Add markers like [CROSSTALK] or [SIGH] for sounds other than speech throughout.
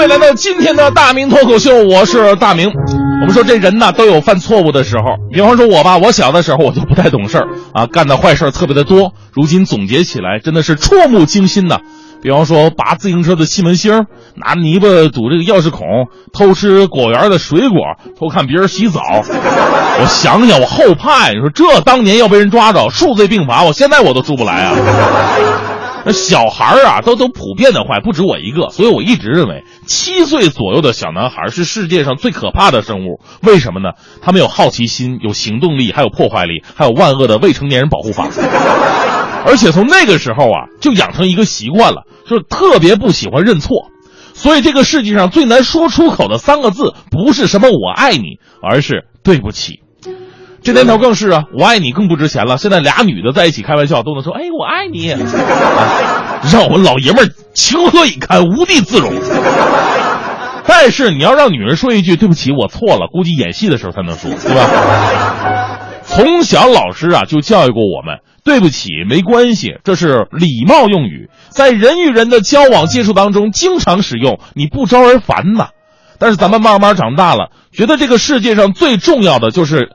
位来到今天的大明脱口秀，我是大明。我们说这人呐都有犯错误的时候，比方说我吧，我小的时候我就不太懂事儿啊，干的坏事特别的多。如今总结起来，真的是触目惊心呐。比方说拔自行车的气门芯儿，拿泥巴堵这个钥匙孔，偷吃果园的水果，偷看别人洗澡。我想想，我后怕呀！你说这当年要被人抓着，数罪并罚，我现在我都出不来啊。小孩儿啊，都都普遍的坏，不止我一个，所以我一直认为，七岁左右的小男孩是世界上最可怕的生物。为什么呢？他们有好奇心，有行动力，还有破坏力，还有万恶的未成年人保护法。[LAUGHS] 而且从那个时候啊，就养成一个习惯了，就是特别不喜欢认错。所以这个世界上最难说出口的三个字，不是什么我爱你，而是对不起。这年头更是啊，我爱你更不值钱了。现在俩女的在一起开玩笑都能说：“哎，我爱你。啊”让我们老爷们儿情何以堪，无地自容。但是你要让女人说一句“对不起，我错了”，估计演戏的时候才能说，对吧？从小老师啊就教育过我们，对不起没关系，这是礼貌用语，在人与人的交往接触当中经常使用，你不招人烦呐。但是咱们慢慢长大了，觉得这个世界上最重要的就是。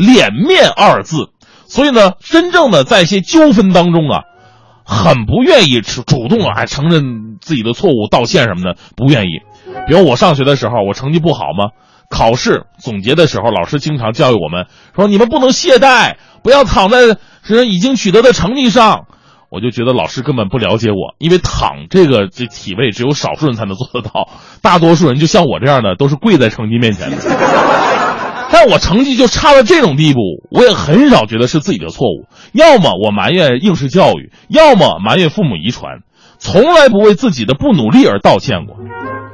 脸面二字，所以呢，真正的在一些纠纷当中啊，很不愿意主动啊还承认自己的错误、道歉什么的，不愿意。比如我上学的时候，我成绩不好吗，考试总结的时候，老师经常教育我们说：“你们不能懈怠，不要躺在是已经取得的成绩上。”我就觉得老师根本不了解我，因为躺这个这体位只有少数人才能做得到，大多数人就像我这样的，都是跪在成绩面前的。但我成绩就差到这种地步，我也很少觉得是自己的错误。要么我埋怨应试教育，要么埋怨父母遗传，从来不为自己的不努力而道歉过。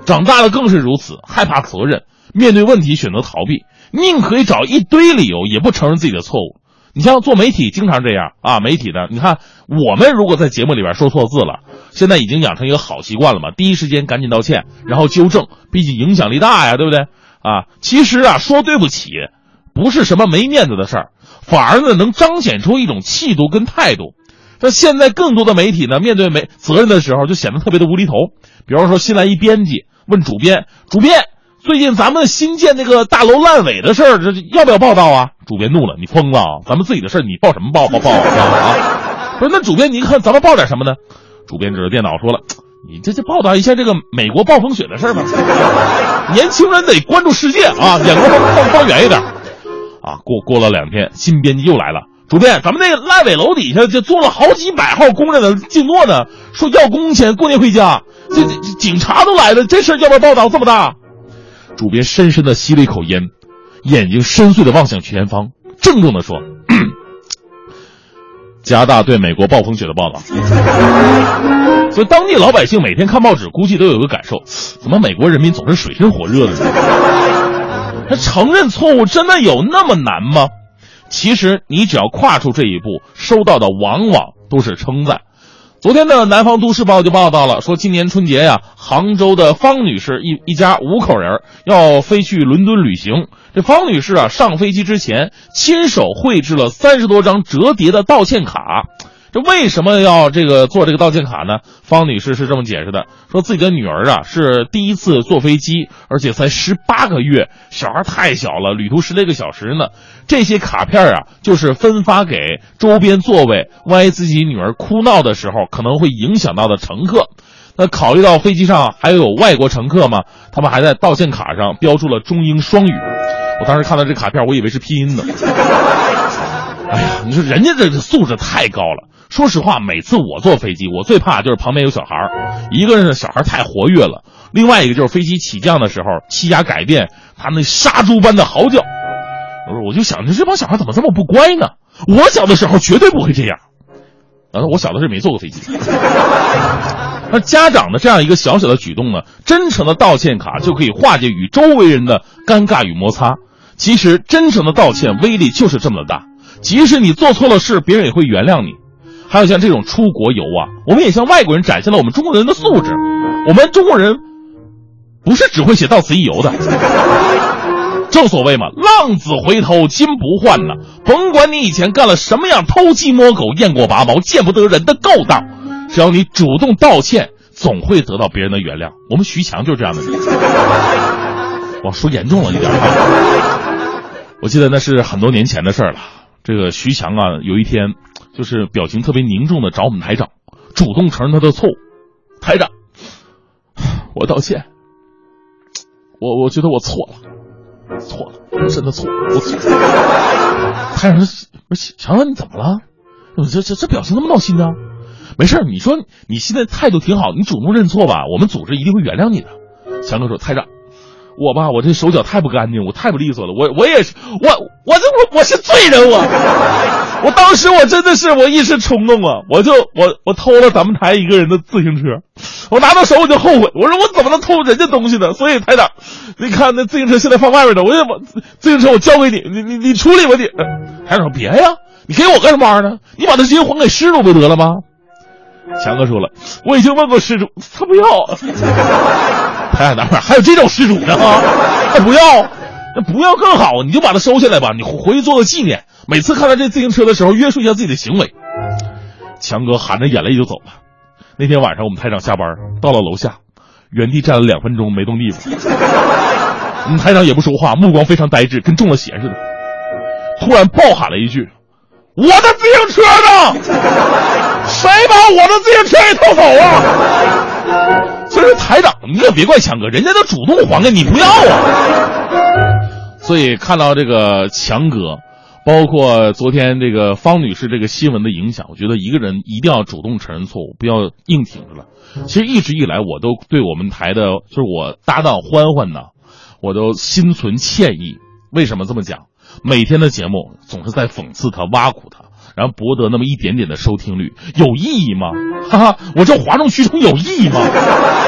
长大了更是如此，害怕责任，面对问题选择逃避，宁可以找一堆理由，也不承认自己的错误。你像做媒体，经常这样啊。媒体的，你看我们如果在节目里边说错字了，现在已经养成一个好习惯了嘛，第一时间赶紧道歉，然后纠正，毕竟影响力大呀，对不对？啊，其实啊，说对不起，不是什么没面子的事儿，反而呢能彰显出一种气度跟态度。那现在更多的媒体呢，面对没责任的时候，就显得特别的无厘头。比方说，新来一编辑问主编：“主编，最近咱们新建那个大楼烂尾的事儿，这要不要报道啊？”主编怒了：“你疯了？咱们自己的事儿，你报什么报报报啊？” [LAUGHS] 不是，那主编，您看咱们报点什么呢？主编指着电脑说了。你这就报道一下这个美国暴风雪的事儿吧。年轻人得关注世界啊，眼光放放远一点。啊，过过了两天，新编辑又来了。主编，咱们那个烂尾楼底下就坐了好几百号工人的静坐呢，说要工钱，过年回家。这这警察都来了，这事儿要不要报道？这么大？主编深深的吸了一口烟，眼睛深邃的望向前方，郑重的说。[CLEARS THROAT] 加大对美国暴风雪的报道，[LAUGHS] 所以当地老百姓每天看报纸，估计都有个感受：怎么美国人民总是水深火热的呢？他承认错误真的有那么难吗？其实你只要跨出这一步，收到的往往都是称赞。昨天的《南方都市报》就报道了，说今年春节呀，杭州的方女士一一家五口人要飞去伦敦旅行。这方女士啊，上飞机之前亲手绘制了三十多张折叠的道歉卡。这为什么要这个做这个道歉卡呢？方女士是这么解释的：说自己的女儿啊是第一次坐飞机，而且才十八个月，小孩太小了，旅途十来个小时呢。这些卡片啊，就是分发给周边座位，万一自己女儿哭闹的时候可能会影响到的乘客。那考虑到飞机上还有外国乘客嘛，他们还在道歉卡上标注了中英双语。我当时看到这卡片，我以为是拼音呢。[LAUGHS] 哎呀，你说人家这素质太高了。说实话，每次我坐飞机，我最怕就是旁边有小孩儿，一个是小孩太活跃了，另外一个就是飞机起降的时候气压改变，他那杀猪般的嚎叫。我就想着这帮小孩怎么这么不乖呢？我小的时候绝对不会这样。然后我小的时候没坐过飞机。[LAUGHS] 那家长的这样一个小小的举动呢，真诚的道歉卡就可以化解与周围人的尴尬与摩擦。其实，真诚的道歉威力就是这么的大，即使你做错了事，别人也会原谅你。还有像这种出国游啊，我们也向外国人展现了我们中国人的素质。我们中国人不是只会写到此一游的。正所谓嘛，浪子回头金不换呢。甭管你以前干了什么样偷鸡摸狗、雁过拔毛、见不得人的勾当，只要你主动道歉，总会得到别人的原谅。我们徐强就是这样的人。我说严重了一点！我记得那是很多年前的事了。这个徐强啊，有一天就是表情特别凝重的找我们台长，主动承认他的错误。台长，我道歉。我我觉得我错了。错了，真的错，我错。太阳说：“不是强哥，你怎么了？这这这表情那么闹心呢？没事你说你现在态度挺好，你主动认错吧，我们组织一定会原谅你的。”强哥说：“台长，我吧，我这手脚太不干净，我太不利索了，我我也是，我我这我我是罪人，我我当时我真的是我一时冲动啊，我就我我偷了咱们台一个人的自行车。”我拿到手我就后悔，我说我怎么能偷人家东西呢？所以台长，你看那自行车现在放外面呢，我就把自行车我交给你，你你你处理吧你。台长说别呀，你给我干什么玩意儿呢？你把这金还给失主不就得了吗？强哥说了，我已经问过失主，他不要。[LAUGHS] 台长哪块还有这种失主呢？他不要，那不要更好，你就把它收下来吧，你回去做个纪念。每次看到这自行车的时候，约束一下自己的行为。强哥含着眼泪就走了。那天晚上，我们台长下班到了楼下，原地站了两分钟没动地方。我们台长也不说话，目光非常呆滞，跟中了邪似的。突然暴喊了一句：“我的自行车呢？谁把我的自行车给偷走啊？” [LAUGHS] 所以说，台长，你可别怪强哥，人家都主动还给你，不要啊。所以看到这个强哥。包括昨天这个方女士这个新闻的影响，我觉得一个人一定要主动承认错误，不要硬挺着了。其实一直以来，我都对我们台的，就是我搭档欢欢呢，我都心存歉意。为什么这么讲？每天的节目总是在讽刺他、挖苦他，然后博得那么一点点的收听率，有意义吗？哈哈，我这哗众取宠有意义吗？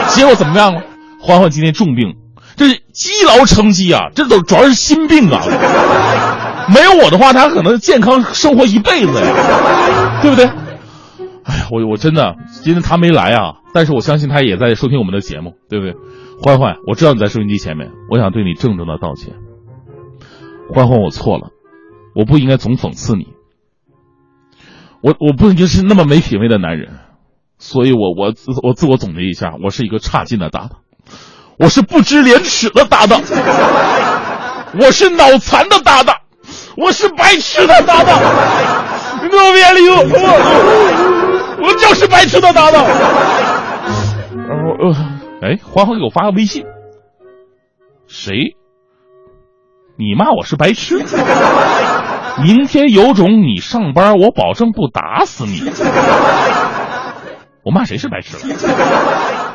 结果怎么样了？欢欢今天重病，这是积劳成疾啊，这都主要是心病啊。没有我的话，他可能健康生活一辈子呀，对不对？哎呀，我我真的今天他没来啊，但是我相信他也在收听我们的节目，对不对？欢欢，我知道你在收音机前面，我想对你郑重的道歉。欢欢，我错了，我不应该总讽刺你，我我不应该是那么没品位的男人，所以我我我自我总结一下，我是一个差劲的搭档，我是不知廉耻的搭档，我是脑残的搭档。我是白痴的搭档，我别理 [LAUGHS] 我，我就是白痴的搭档。然后呃，哎，欢欢给我发个微信，谁？你骂我是白痴？明天有种你上班，我保证不打死你。我骂谁是白痴了？